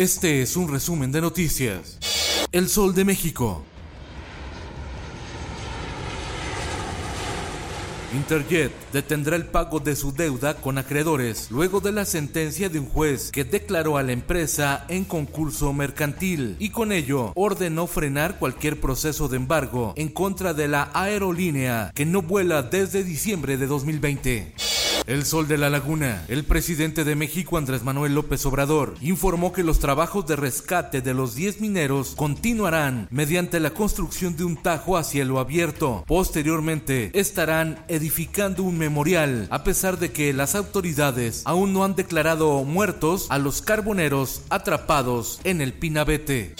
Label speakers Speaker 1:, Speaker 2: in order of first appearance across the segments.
Speaker 1: Este es un resumen de noticias. El Sol de México. Interjet detendrá el pago de su deuda con acreedores luego de la sentencia de un juez que declaró a la empresa en concurso mercantil y con ello ordenó frenar cualquier proceso de embargo en contra de la aerolínea que no vuela desde diciembre de 2020. El Sol de la Laguna. El presidente de México, Andrés Manuel López Obrador, informó que los trabajos de rescate de los 10 mineros continuarán mediante la construcción de un tajo a cielo abierto. Posteriormente, estarán edificando un memorial, a pesar de que las autoridades aún no han declarado muertos a los carboneros atrapados en el Pinabete.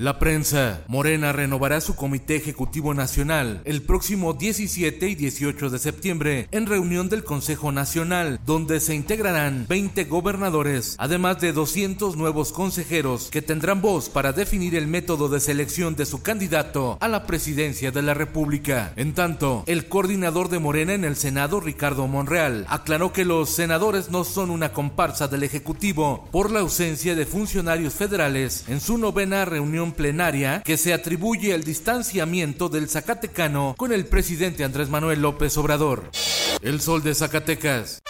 Speaker 1: La prensa. Morena renovará su Comité Ejecutivo Nacional el próximo 17 y 18 de septiembre en reunión del Consejo Nacional, donde se integrarán 20 gobernadores, además de 200 nuevos consejeros que tendrán voz para definir el método de selección de su candidato a la presidencia de la República. En tanto, el coordinador de Morena en el Senado, Ricardo Monreal, aclaró que los senadores no son una comparsa del Ejecutivo por la ausencia de funcionarios federales en su novena reunión plenaria que se atribuye el distanciamiento del Zacatecano con el presidente Andrés Manuel López Obrador. El sol de Zacatecas.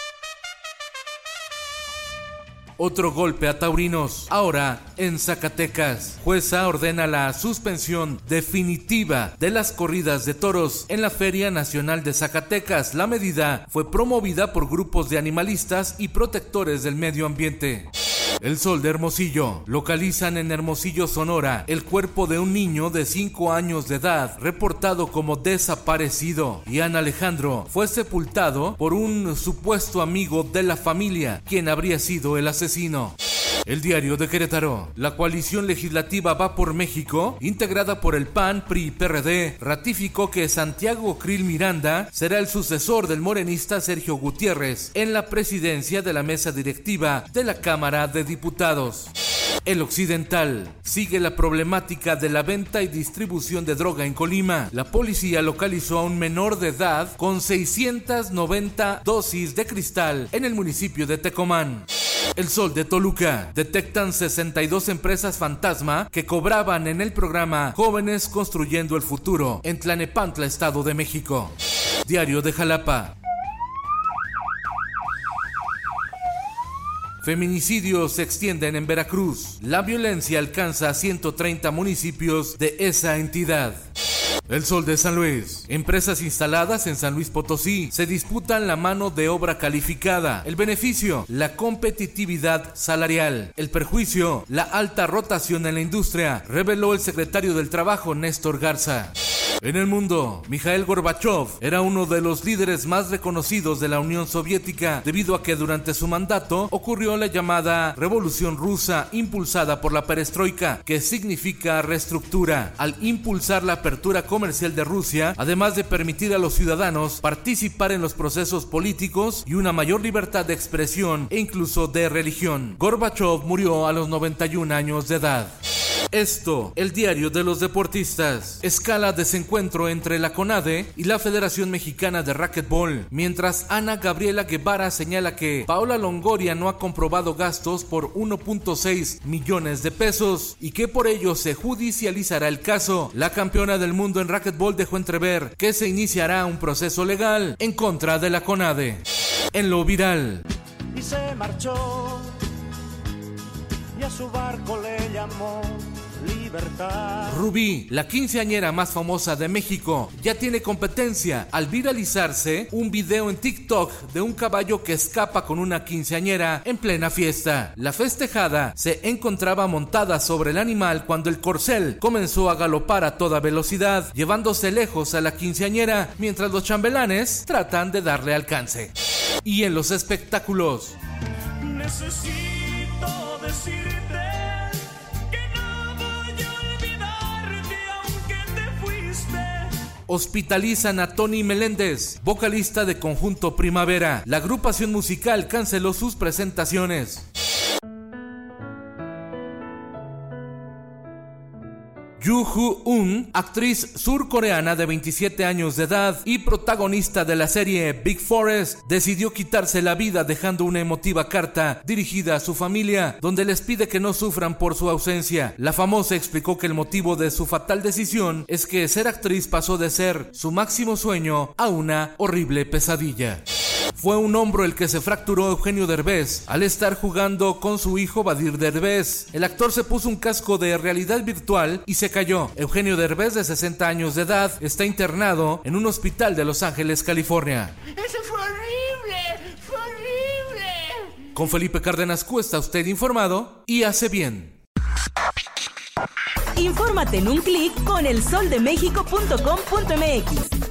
Speaker 1: Otro golpe a taurinos, ahora en Zacatecas. Jueza ordena la suspensión definitiva de las corridas de toros en la Feria Nacional de Zacatecas. La medida fue promovida por grupos de animalistas y protectores del medio ambiente. El Sol de Hermosillo. Localizan en Hermosillo, Sonora, el cuerpo de un niño de 5 años de edad, reportado como desaparecido. Ian Alejandro fue sepultado por un supuesto amigo de la familia, quien habría sido el asesino. El diario de Querétaro. La coalición legislativa Va por México, integrada por el PAN, PRI y PRD, ratificó que Santiago Krill Miranda será el sucesor del morenista Sergio Gutiérrez en la presidencia de la mesa directiva de la Cámara de Diputados. El Occidental sigue la problemática de la venta y distribución de droga en Colima. La policía localizó a un menor de edad con 690 dosis de cristal en el municipio de Tecomán. El Sol de Toluca. Detectan 62 empresas fantasma que cobraban en el programa Jóvenes Construyendo el Futuro en Tlanepantla, Estado de México. Diario de Jalapa. Feminicidios se extienden en Veracruz. La violencia alcanza a 130 municipios de esa entidad. El Sol de San Luis. Empresas instaladas en San Luis Potosí se disputan la mano de obra calificada. El beneficio, la competitividad salarial. El perjuicio, la alta rotación en la industria, reveló el secretario del Trabajo Néstor Garza. En el mundo, Mikhail Gorbachev era uno de los líderes más reconocidos de la Unión Soviética debido a que durante su mandato ocurrió la llamada Revolución Rusa impulsada por la perestroika, que significa reestructura, al impulsar la apertura comercial de Rusia, además de permitir a los ciudadanos participar en los procesos políticos y una mayor libertad de expresión e incluso de religión. Gorbachev murió a los 91 años de edad. Esto, el diario de los deportistas. Escala desencuentro entre la CONADE y la Federación Mexicana de Racquetball, mientras Ana Gabriela Guevara señala que Paula Longoria no ha comprobado gastos por 1.6 millones de pesos y que por ello se judicializará el caso. La campeona del mundo en racquetball dejó entrever que se iniciará un proceso legal en contra de la CONADE. En lo viral.
Speaker 2: y se marchó y a su barco le llamó libertad.
Speaker 1: Rubí, la quinceañera más famosa de México, ya tiene competencia al viralizarse un video en TikTok de un caballo que escapa con una quinceañera en plena fiesta. La festejada se encontraba montada sobre el animal cuando el corcel comenzó a galopar a toda velocidad, llevándose lejos a la quinceañera mientras los chambelanes tratan de darle alcance. Y en los espectáculos.
Speaker 2: Necesito decirte
Speaker 1: Hospitalizan a Tony Meléndez, vocalista de Conjunto Primavera. La agrupación musical canceló sus presentaciones. Yoo Hoo-un, actriz surcoreana de 27 años de edad y protagonista de la serie Big Forest, decidió quitarse la vida dejando una emotiva carta dirigida a su familia, donde les pide que no sufran por su ausencia. La famosa explicó que el motivo de su fatal decisión es que ser actriz pasó de ser su máximo sueño a una horrible pesadilla. Fue un hombro el que se fracturó Eugenio Derbez al estar jugando con su hijo Badir Derbez. El actor se puso un casco de realidad virtual y se cayó. Eugenio Derbez, de 60 años de edad, está internado en un hospital de Los Ángeles, California.
Speaker 3: ¡Eso fue horrible! ¡Fue horrible!
Speaker 1: Con Felipe Cárdenas Cuesta, usted informado y hace bien.
Speaker 4: Infórmate en un clic con elsoldemexico.com.mx.